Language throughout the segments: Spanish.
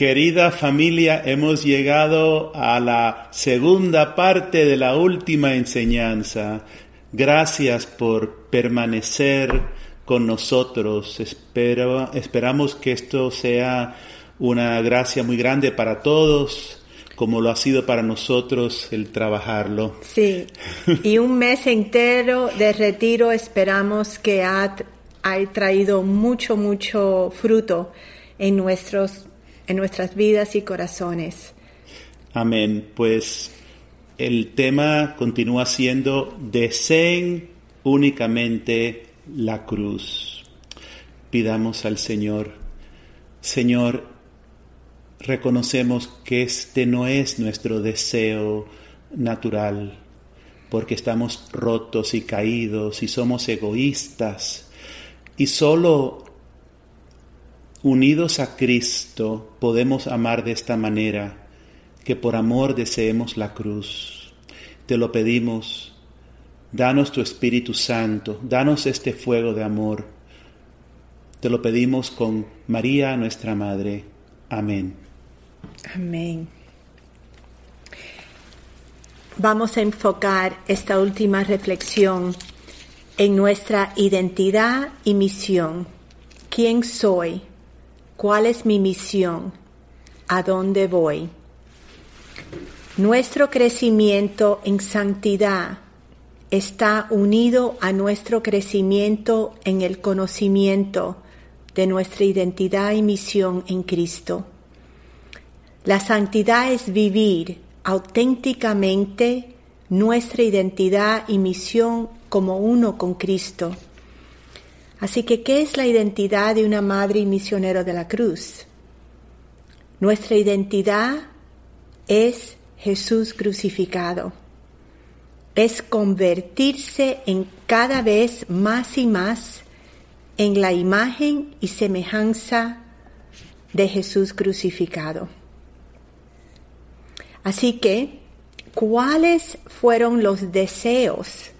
Querida familia, hemos llegado a la segunda parte de la última enseñanza. Gracias por permanecer con nosotros. Espero, esperamos que esto sea una gracia muy grande para todos, como lo ha sido para nosotros el trabajarlo. Sí, y un mes entero de retiro esperamos que ha, ha traído mucho, mucho fruto en nuestros en nuestras vidas y corazones. Amén. Pues el tema continúa siendo deseen únicamente la cruz. Pidamos al Señor, Señor, reconocemos que este no es nuestro deseo natural, porque estamos rotos y caídos y somos egoístas y solo Unidos a Cristo podemos amar de esta manera, que por amor deseemos la cruz. Te lo pedimos, danos tu Espíritu Santo, danos este fuego de amor. Te lo pedimos con María, nuestra Madre. Amén. Amén. Vamos a enfocar esta última reflexión en nuestra identidad y misión. ¿Quién soy? ¿Cuál es mi misión? ¿A dónde voy? Nuestro crecimiento en santidad está unido a nuestro crecimiento en el conocimiento de nuestra identidad y misión en Cristo. La santidad es vivir auténticamente nuestra identidad y misión como uno con Cristo Así que, ¿qué es la identidad de una madre y misionero de la cruz? Nuestra identidad es Jesús crucificado. Es convertirse en cada vez más y más en la imagen y semejanza de Jesús crucificado. Así que, ¿cuáles fueron los deseos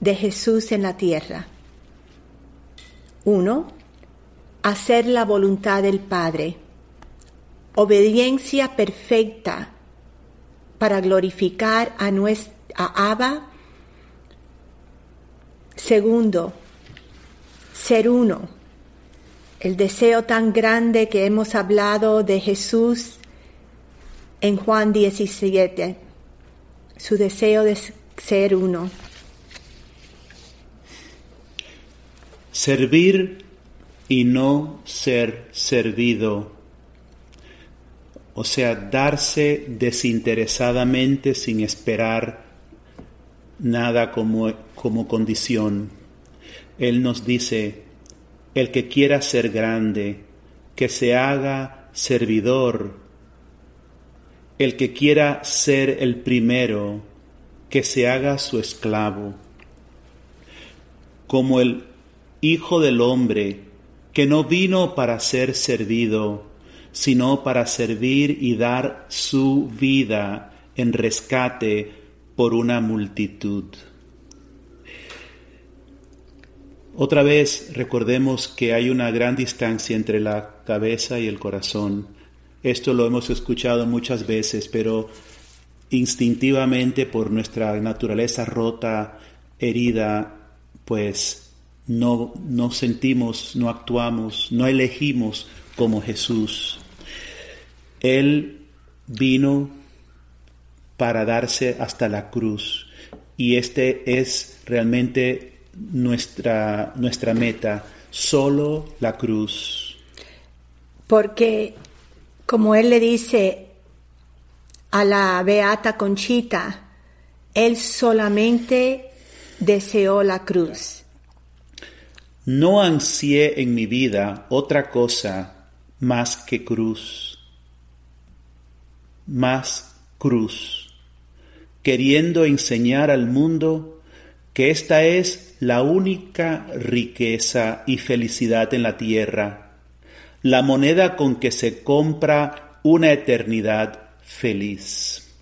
de Jesús en la tierra? Uno, hacer la voluntad del Padre. Obediencia perfecta para glorificar a, nuestra, Abba. Segundo, ser uno. El deseo tan grande que hemos hablado de Jesús en Juan 17. Su deseo de ser uno. Servir y no ser servido. O sea, darse desinteresadamente sin esperar nada como, como condición. Él nos dice, el que quiera ser grande, que se haga servidor. El que quiera ser el primero, que se haga su esclavo. Como el Hijo del hombre, que no vino para ser servido, sino para servir y dar su vida en rescate por una multitud. Otra vez recordemos que hay una gran distancia entre la cabeza y el corazón. Esto lo hemos escuchado muchas veces, pero instintivamente por nuestra naturaleza rota, herida, pues no, no sentimos, no actuamos, no elegimos como Jesús. Él vino para darse hasta la cruz y este es realmente nuestra, nuestra meta, solo la cruz. Porque, como él le dice a la beata Conchita, él solamente deseó la cruz no ansié en mi vida otra cosa más que cruz, más cruz, queriendo enseñar al mundo que esta es la única riqueza y felicidad en la tierra, la moneda con que se compra una eternidad feliz.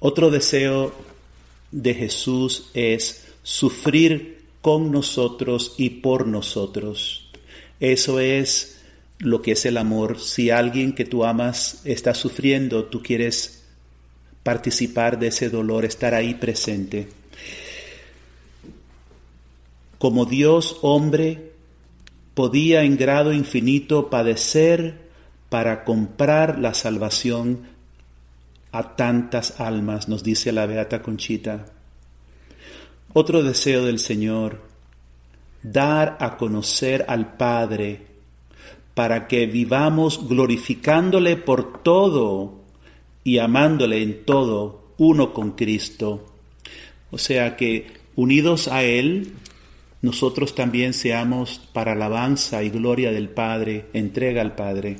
Otro deseo de Jesús es sufrir con nosotros y por nosotros. Eso es lo que es el amor. Si alguien que tú amas está sufriendo, tú quieres participar de ese dolor, estar ahí presente. Como Dios hombre, podía en grado infinito padecer para comprar la salvación a tantas almas, nos dice la Beata Conchita. Otro deseo del Señor, dar a conocer al Padre para que vivamos glorificándole por todo y amándole en todo, uno con Cristo. O sea que unidos a Él, nosotros también seamos para alabanza y gloria del Padre, entrega al Padre.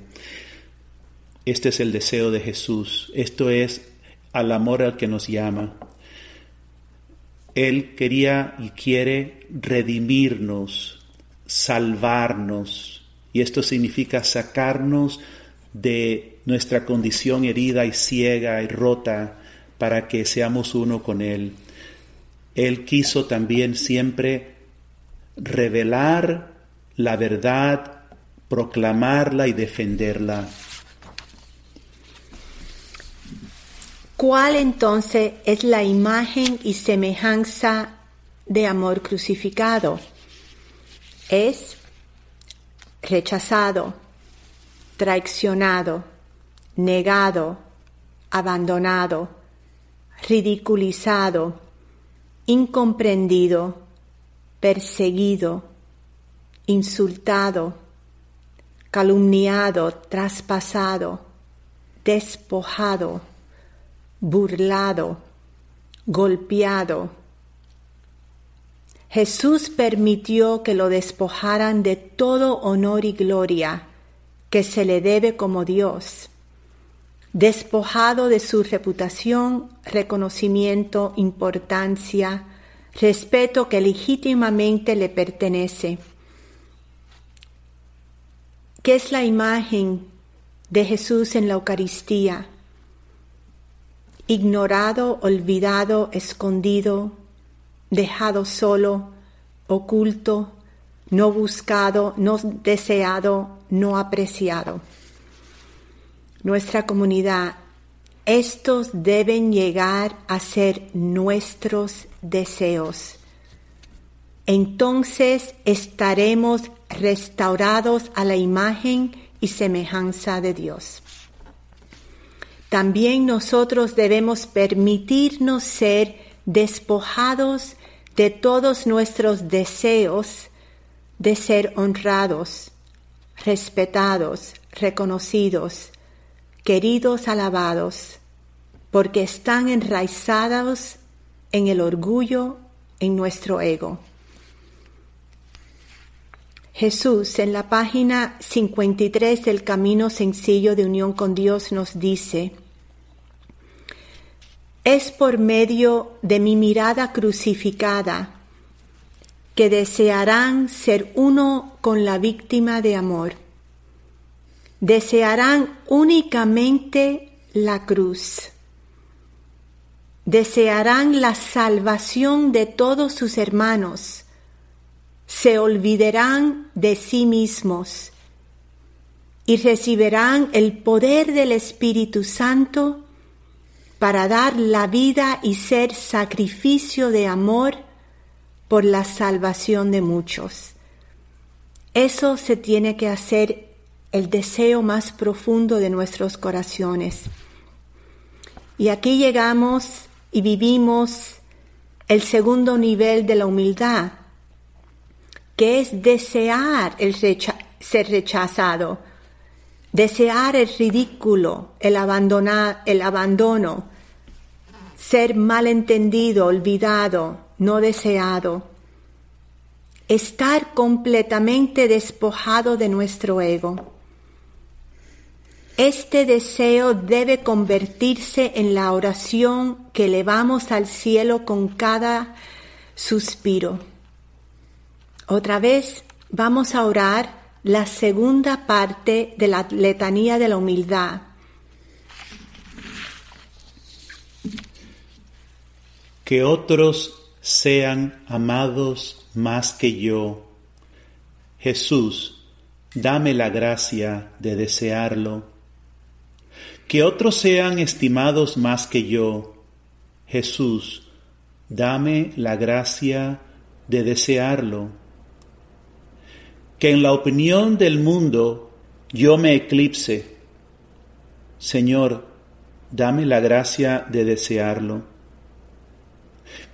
Este es el deseo de Jesús, esto es al amor al que nos llama. Él quería y quiere redimirnos, salvarnos, y esto significa sacarnos de nuestra condición herida y ciega y rota para que seamos uno con Él. Él quiso también siempre revelar la verdad, proclamarla y defenderla. ¿Cuál entonces es la imagen y semejanza de amor crucificado? Es rechazado, traicionado, negado, abandonado, ridiculizado, incomprendido, perseguido, insultado, calumniado, traspasado, despojado, burlado, golpeado. Jesús permitió que lo despojaran de todo honor y gloria que se le debe como Dios, despojado de su reputación, reconocimiento, importancia, respeto que legítimamente le pertenece. ¿Qué es la imagen de Jesús en la Eucaristía? Ignorado, olvidado, escondido, dejado solo, oculto, no buscado, no deseado, no apreciado. Nuestra comunidad, estos deben llegar a ser nuestros deseos. Entonces estaremos restaurados a la imagen y semejanza de Dios. También nosotros debemos permitirnos ser despojados de todos nuestros deseos de ser honrados, respetados, reconocidos, queridos, alabados, porque están enraizados en el orgullo, en nuestro ego. Jesús en la página 53 del Camino Sencillo de Unión con Dios nos dice, es por medio de mi mirada crucificada que desearán ser uno con la víctima de amor. Desearán únicamente la cruz. Desearán la salvación de todos sus hermanos. Se olvidarán de sí mismos y recibirán el poder del Espíritu Santo para dar la vida y ser sacrificio de amor por la salvación de muchos. Eso se tiene que hacer el deseo más profundo de nuestros corazones. Y aquí llegamos y vivimos el segundo nivel de la humildad, que es desear el ser rechazado, desear el ridículo, el, abandonar, el abandono, ser malentendido, olvidado, no deseado, estar completamente despojado de nuestro ego. Este deseo debe convertirse en la oración que elevamos al cielo con cada suspiro. Otra vez vamos a orar la segunda parte de la letanía de la humildad que otros sean amados más que yo. Jesús, dame la gracia de desearlo. Que otros sean estimados más que yo, Jesús, dame la gracia de desearlo. Que en la opinión del mundo yo me eclipse. Señor, dame la gracia de desearlo.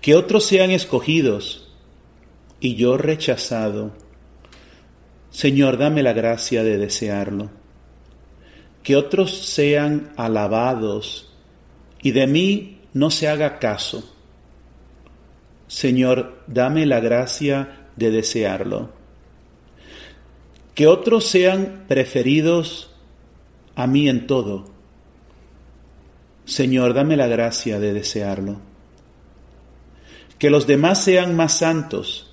Que otros sean escogidos y yo rechazado. Señor, dame la gracia de desearlo. Que otros sean alabados y de mí no se haga caso. Señor, dame la gracia de desearlo. Que otros sean preferidos a mí en todo. Señor, dame la gracia de desearlo. Que los demás sean más santos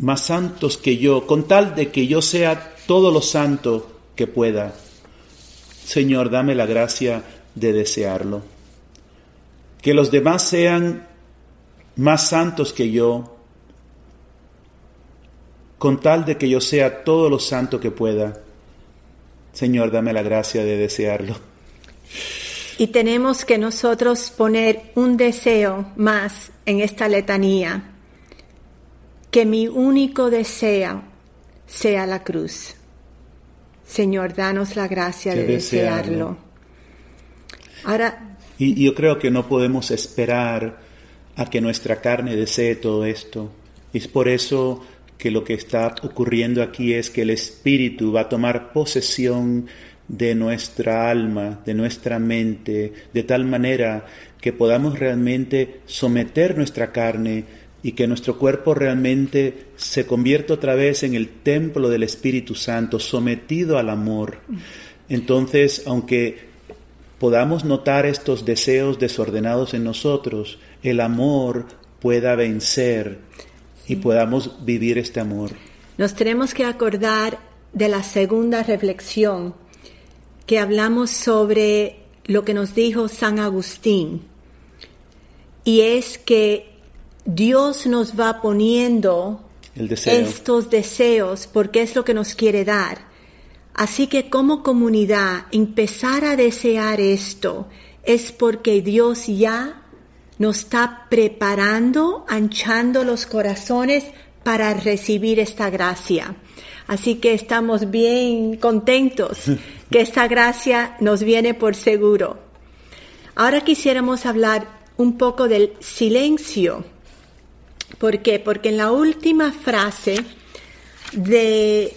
más santos que yo, con tal de que yo sea todo lo santo que pueda. Señor, dame la gracia de desearlo. Que los demás sean más santos que yo, con tal de que yo sea todo lo santo que pueda. Señor, dame la gracia de desearlo. Y tenemos que nosotros poner un deseo más en esta letanía que mi único deseo sea la cruz. Señor, danos la gracia de desearlo. Ahora. Y yo creo que no podemos esperar a que nuestra carne desee todo esto. Es por eso que lo que está ocurriendo aquí es que el Espíritu va a tomar posesión de nuestra alma, de nuestra mente, de tal manera que podamos realmente someter nuestra carne y que nuestro cuerpo realmente se convierta otra vez en el templo del Espíritu Santo, sometido al amor. Entonces, aunque podamos notar estos deseos desordenados en nosotros, el amor pueda vencer y podamos vivir este amor. Nos tenemos que acordar de la segunda reflexión que hablamos sobre lo que nos dijo San Agustín, y es que Dios nos va poniendo estos deseos porque es lo que nos quiere dar. Así que como comunidad, empezar a desear esto es porque Dios ya nos está preparando, anchando los corazones para recibir esta gracia. Así que estamos bien contentos que esta gracia nos viene por seguro. Ahora quisiéramos hablar un poco del silencio ¿Por qué? Porque en la última frase de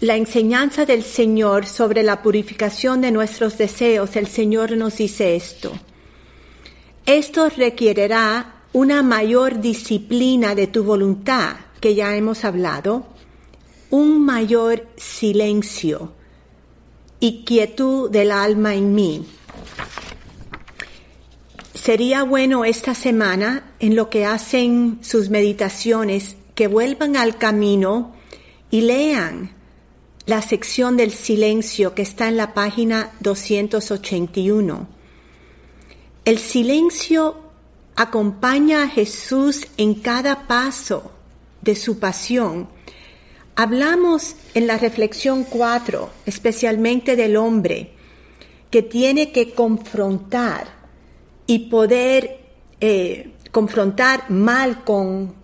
la enseñanza del Señor sobre la purificación de nuestros deseos, el Señor nos dice esto. Esto requerirá una mayor disciplina de tu voluntad, que ya hemos hablado, un mayor silencio y quietud del alma en mí sería bueno esta semana, en lo que hacen sus meditaciones, que vuelvan al camino y lean la sección del silencio que está en la página 281. El silencio acompaña a Jesús en cada paso de su pasión. Hablamos en la reflexión 4, especialmente del hombre, que tiene que confrontar y poder eh, confrontar mal con,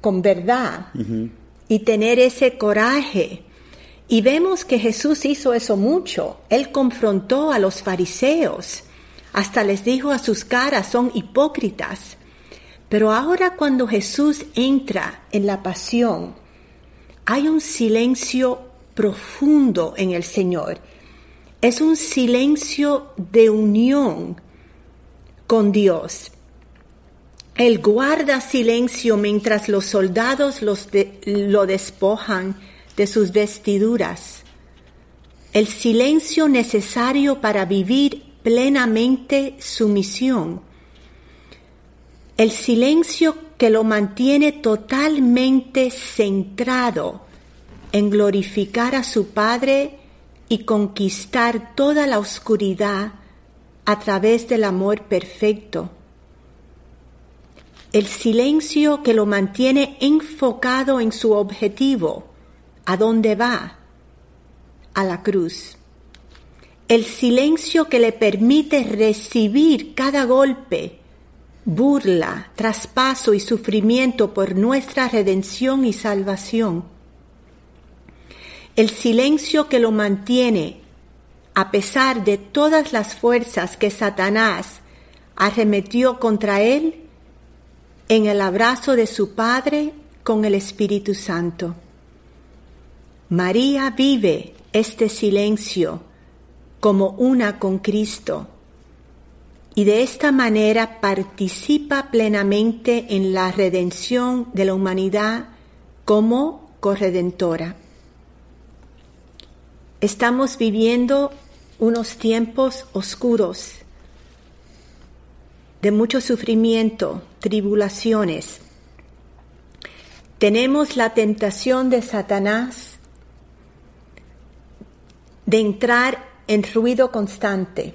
con verdad y tener ese coraje. Y vemos que Jesús hizo eso mucho. Él confrontó a los fariseos, hasta les dijo a sus caras, son hipócritas. Pero ahora cuando Jesús entra en la pasión, hay un silencio profundo en el Señor. Es un silencio de unión con Dios. Él guarda silencio mientras los soldados lo despojan de sus vestiduras. El silencio necesario para vivir plenamente su misión. El silencio que lo mantiene totalmente centrado en glorificar a su Padre y conquistar toda la oscuridad a través del amor perfecto. el silencio que lo mantiene enfocado en su objetivo, a dónde va, a la cruz. El silencio que le permite recibir cada golpe, burla, traspaso y sufrimiento por nuestra redención y salvación. El silencio que lo mantiene a pesar de todas las fuerzas que Satanás arremetió contra él en el abrazo de su Padre con el Espíritu Santo. María vive este silencio como una con Cristo y de esta manera participa plenamente en la redención de la humanidad como corredentora. Estamos viviendo unos tiempos oscuros de mucho sufrimiento, tribulaciones. Tenemos la tentación de Satanás de entrar en ruido constante.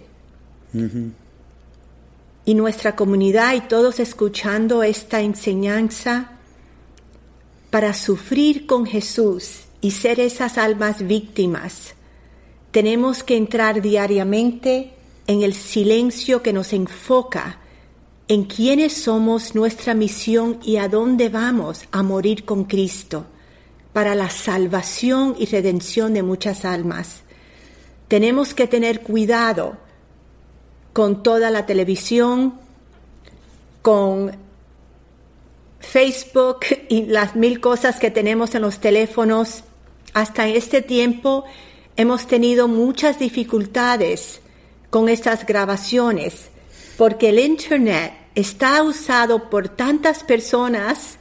Y nuestra comunidad y todos escuchando esta enseñanza para sufrir con Jesús y ser esas almas víctimas, tenemos que entrar diariamente en el silencio que nos enfoca en quiénes somos, nuestra misión y a dónde vamos a morir con Cristo para la salvación y redención de muchas almas. Tenemos que tener cuidado con toda la televisión, con Facebook y las mil cosas que tenemos en los teléfonos hasta este tiempo hemos tenido muchas dificultades con estas grabaciones porque el Internet está usado por tantas personas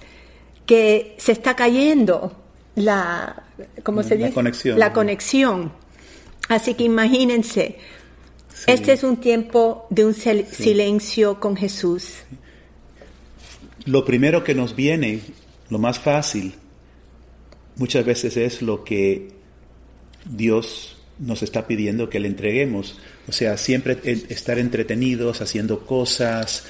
que se está cayendo la, ¿cómo se dice? conexión. La conexión. Así que imagínense, este es un tiempo de un silencio con Jesús. Lo primero que nos viene, lo más fácil, muchas veces es lo que Dios nos está pidiendo que le entreguemos. O sea, siempre estar entretenidos, haciendo cosas.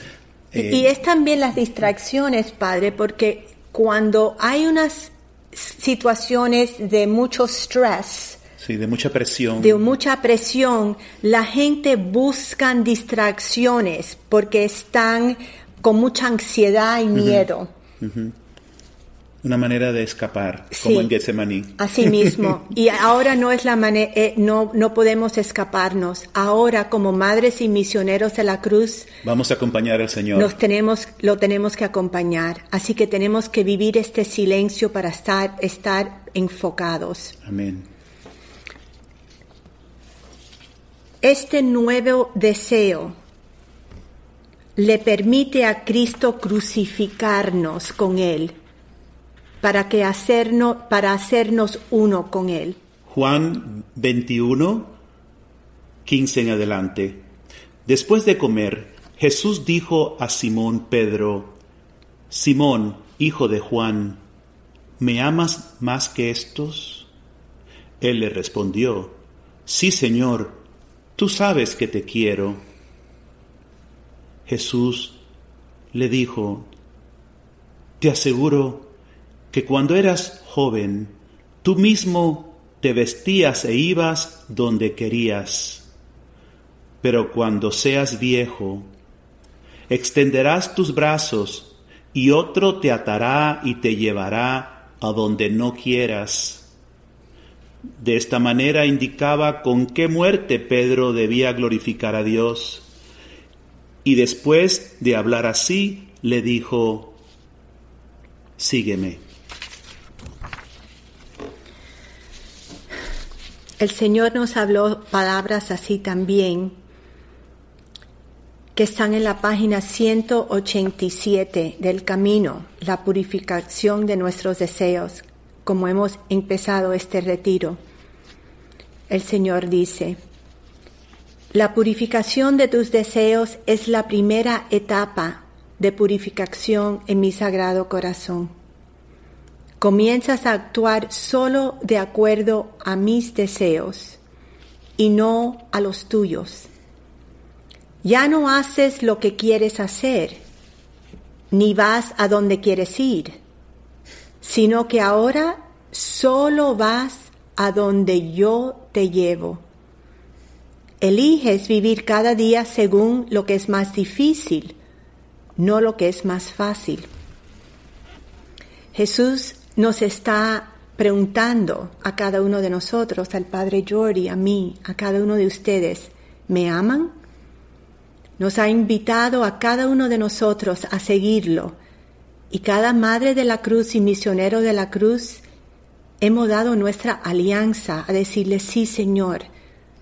y eh, es también las distracciones, Padre, porque cuando hay unas situaciones de mucho estrés, Sí, de mucha presión. De mucha presión, la gente busca distracciones porque están con mucha ansiedad y miedo una manera de escapar, como en Getsemaní. Así mismo. y ahora no es la manera, eh, no, no podemos escaparnos. Ahora, como madres y misioneros de la cruz, vamos a acompañar al Señor. Nos tenemos, lo tenemos que acompañar. Así que tenemos que vivir este silencio para estar, estar enfocados. Amén. Este nuevo deseo le permite a Cristo crucificarnos con Él para, que hacernos, para hacernos uno con Él. Juan 21, 15 en adelante. Después de comer, Jesús dijo a Simón Pedro, Simón, hijo de Juan, ¿me amas más que estos? Él le respondió, Sí, Señor, tú sabes que te quiero. Jesús le dijo, Te aseguro que cuando eras joven, tú mismo te vestías e ibas donde querías. Pero cuando seas viejo, extenderás tus brazos y otro te atará y te llevará a donde no quieras. De esta manera indicaba con qué muerte Pedro debía glorificar a Dios. Y después de hablar así, le dijo, sígueme. El Señor nos habló palabras así también, que están en la página 187 del camino, la purificación de nuestros deseos, como hemos empezado este retiro. El Señor dice, la purificación de tus deseos es la primera etapa de purificación en mi sagrado corazón comienzas a actuar solo de acuerdo a mis deseos y no a los tuyos. Ya no haces lo que quieres hacer, ni vas a donde quieres ir, sino que ahora solo vas a donde yo te llevo. Eliges vivir cada día según lo que es más difícil, no lo que es más fácil. Jesús nos está preguntando a cada uno de nosotros, al Padre Jordi, a mí, a cada uno de ustedes, ¿me aman? Nos ha invitado a cada uno de nosotros a seguirlo. Y cada madre de la cruz y misionero de la cruz hemos dado nuestra alianza a decirle, sí Señor,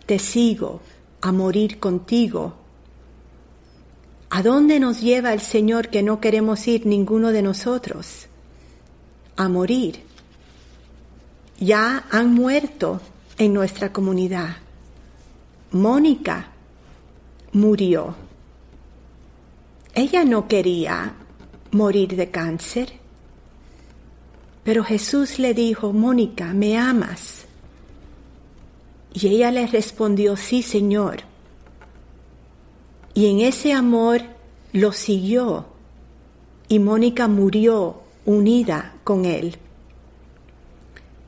te sigo a morir contigo. ¿A dónde nos lleva el Señor que no queremos ir ninguno de nosotros? A morir. Ya han muerto en nuestra comunidad. Mónica murió. Ella no quería morir de cáncer, pero Jesús le dijo, Mónica, ¿me amas? Y ella le respondió, sí, Señor. Y en ese amor lo siguió y Mónica murió unida con él.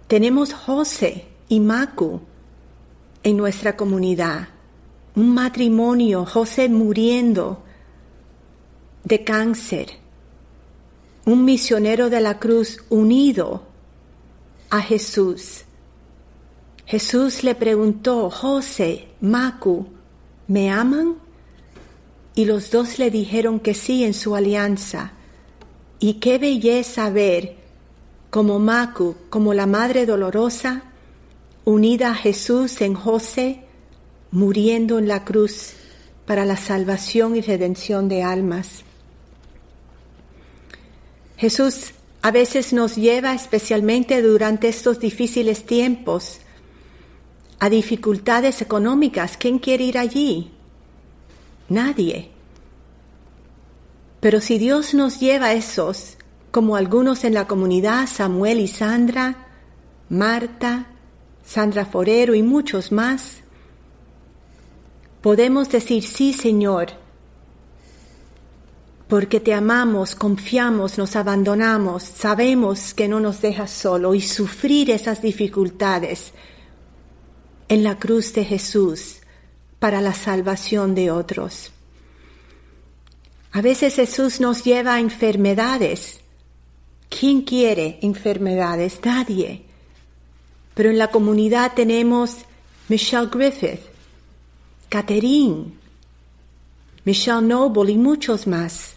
Tenemos José y Macu en nuestra comunidad un matrimonio, José muriendo de cáncer, un misionero de la cruz unido a Jesús. Jesús le preguntó, José, Macu, ¿me aman? Y los dos le dijeron que sí en su alianza. Y qué belleza ver como Macu, como la Madre Dolorosa, unida a Jesús en José, muriendo en la cruz para la salvación y redención de almas. Jesús a veces nos lleva, especialmente durante estos difíciles tiempos, a dificultades económicas. ¿Quién quiere ir allí? Nadie. Pero si Dios nos lleva a esos, como algunos en la comunidad, Samuel y Sandra, Marta, Sandra Forero y muchos más, podemos decir, sí Señor, porque te amamos, confiamos, nos abandonamos, sabemos que no nos dejas solo y sufrir esas dificultades en la cruz de Jesús para la salvación de otros. A veces Jesús nos lleva a enfermedades. ¿Quién quiere enfermedades? Nadie. Pero en la comunidad tenemos Michelle Griffith, Catherine, Michelle Noble y muchos más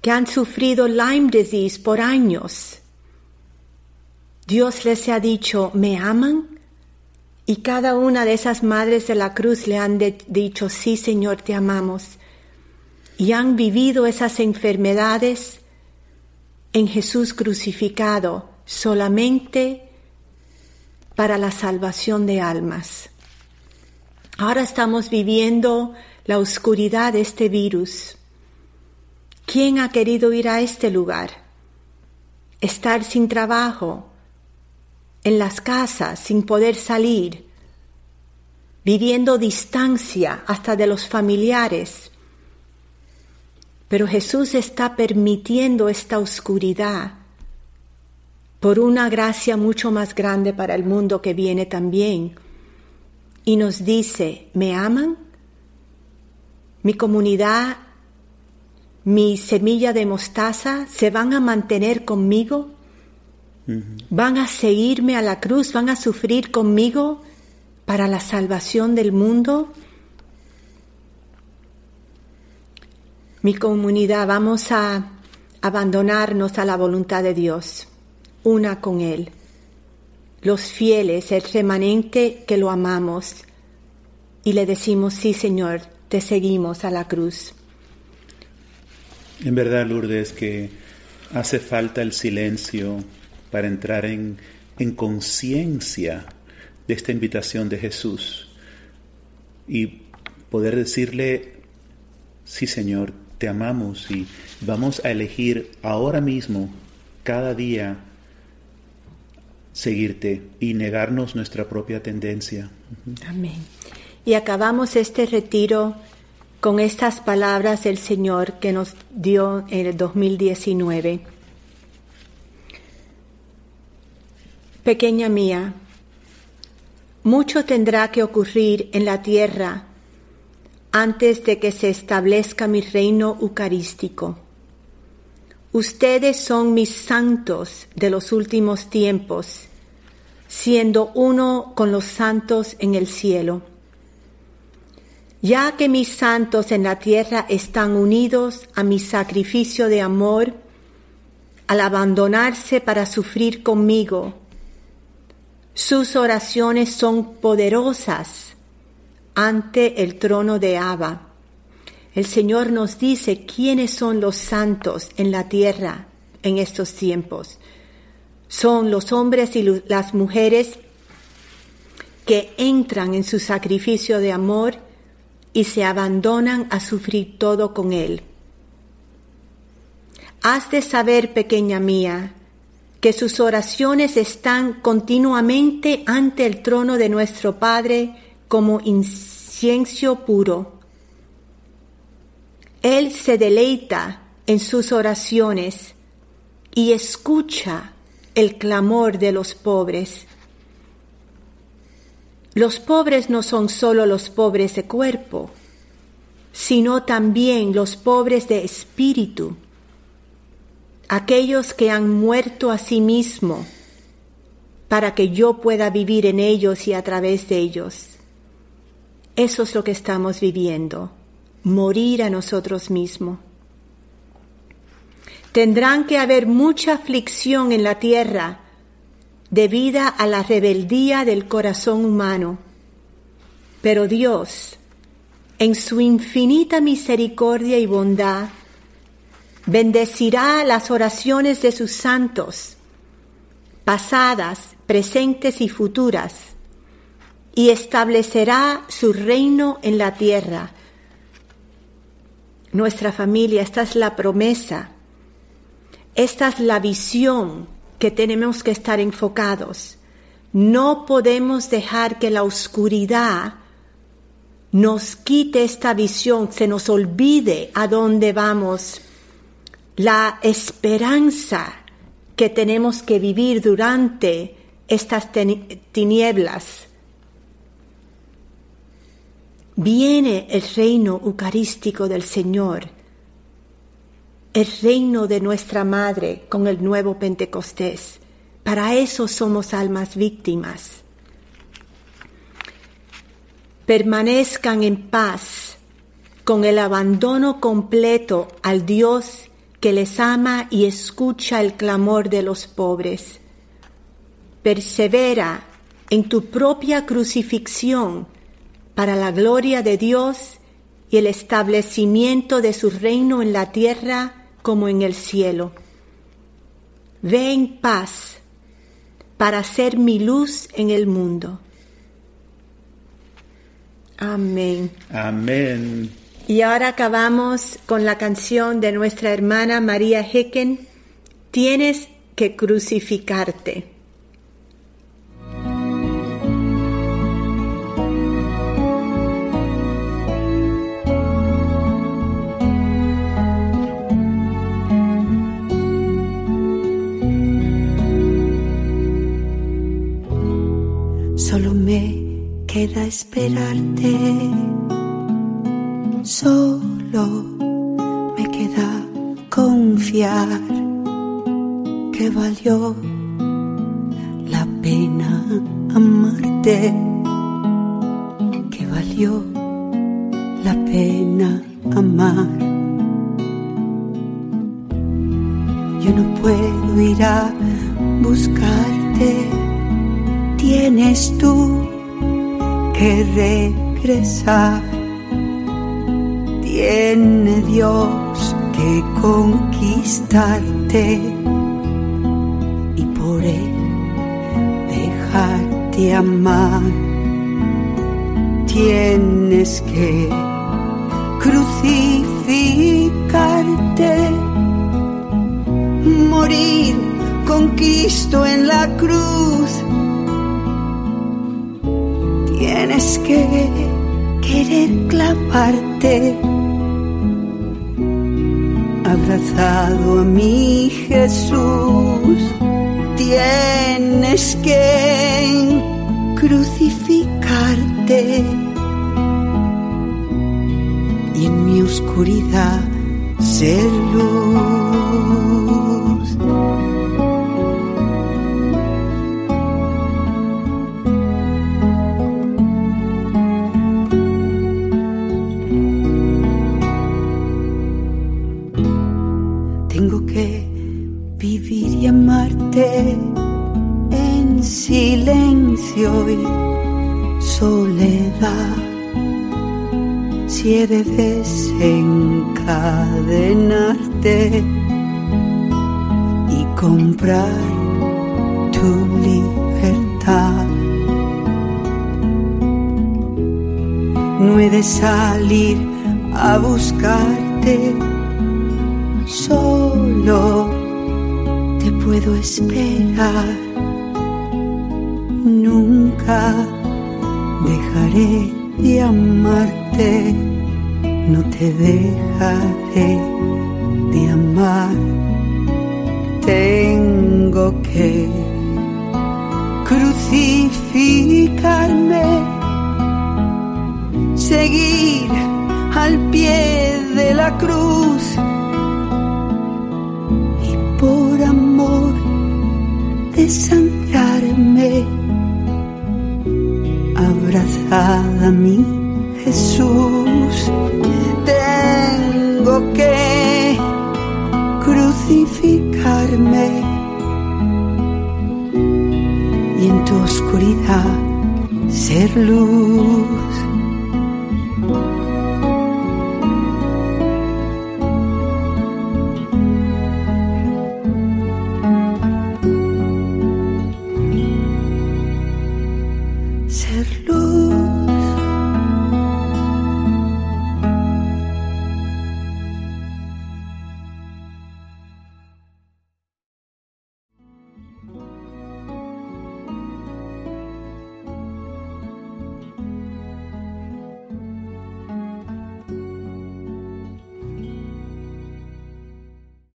que han sufrido Lyme disease por años. Dios les ha dicho, ¿me aman? Y cada una de esas madres de la cruz le han dicho, sí Señor, te amamos. Y han vivido esas enfermedades en Jesús crucificado solamente para la salvación de almas. Ahora estamos viviendo la oscuridad de este virus. ¿Quién ha querido ir a este lugar? Estar sin trabajo, en las casas, sin poder salir, viviendo distancia hasta de los familiares. Pero Jesús está permitiendo esta oscuridad por una gracia mucho más grande para el mundo que viene también y nos dice, ¿me aman? Mi comunidad, mi semilla de mostaza, ¿se van a mantener conmigo? ¿Van a seguirme a la cruz? ¿Van a sufrir conmigo para la salvación del mundo? Mi comunidad, vamos a abandonarnos a la voluntad de Dios, una con Él los fieles, el remanente que lo amamos y le decimos, sí Señor, te seguimos a la cruz. En verdad, Lourdes, que hace falta el silencio para entrar en, en conciencia de esta invitación de Jesús y poder decirle, sí Señor, te amamos y vamos a elegir ahora mismo, cada día, seguirte y negarnos nuestra propia tendencia. Amén. Y acabamos este retiro con estas palabras del Señor que nos dio en el 2019. Pequeña mía, mucho tendrá que ocurrir en la tierra antes de que se establezca mi reino eucarístico. Ustedes son mis santos de los últimos tiempos, siendo uno con los santos en el cielo. Ya que mis santos en la tierra están unidos a mi sacrificio de amor, al abandonarse para sufrir conmigo, sus oraciones son poderosas ante el trono de Abba. El Señor nos dice quiénes son los santos en la tierra en estos tiempos. Son los hombres y las mujeres que entran en su sacrificio de amor y se abandonan a sufrir todo con Él. Has de saber, pequeña mía, que sus oraciones están continuamente ante el trono de nuestro Padre como incienso puro. Él se deleita en sus oraciones y escucha el clamor de los pobres. Los pobres no son solo los pobres de cuerpo, sino también los pobres de espíritu aquellos que han muerto a sí mismo, para que yo pueda vivir en ellos y a través de ellos. Eso es lo que estamos viviendo, morir a nosotros mismos. Tendrán que haber mucha aflicción en la tierra debida a la rebeldía del corazón humano. Pero Dios, en su infinita misericordia y bondad, bendecirá las oraciones de sus santos, pasadas, presentes y futuras, y establecerá su reino en la tierra. Nuestra familia, esta es la promesa, esta es la visión que tenemos que estar enfocados. No podemos dejar que la oscuridad nos quite esta visión, se nos olvide a dónde vamos la esperanza que tenemos que vivir durante estas tinieblas. Viene el reino eucarístico del Señor, el reino de nuestra Madre con el nuevo Pentecostés. Para eso somos almas víctimas. Permanezcan en paz con el abandono completo al Dios que les ama y escucha el clamor de los pobres. Persevera en tu propia crucifixión para la gloria de Dios y el establecimiento de su reino en la tierra como en el cielo. Ve en paz para ser mi luz en el mundo. Amén. Amén. Y ahora acabamos con la canción de nuestra hermana María Hecken, Tienes que crucificarte. Queda esperarte Solo me queda confiar que valió la pena amarte, que valió la pena amar. Yo no puedo ir a buscarte, tienes tú que regresar tiene Dios que conquistarte y por él dejarte amar. Tienes que crucificarte, morir con Cristo en la cruz. Tienes que querer clavarte. Abrazado a mi Jesús, tienes que crucificarte. Y en mi oscuridad ser luz. Tengo que vivir y amarte en silencio y soledad. Si he de desencadenarte y comprar tu libertad. No he de salir a buscarte solo te puedo esperar. Nunca dejaré de amarte, no te dejaré de amar. Tengo que crucificarme, seguir al pie de la cruz ser.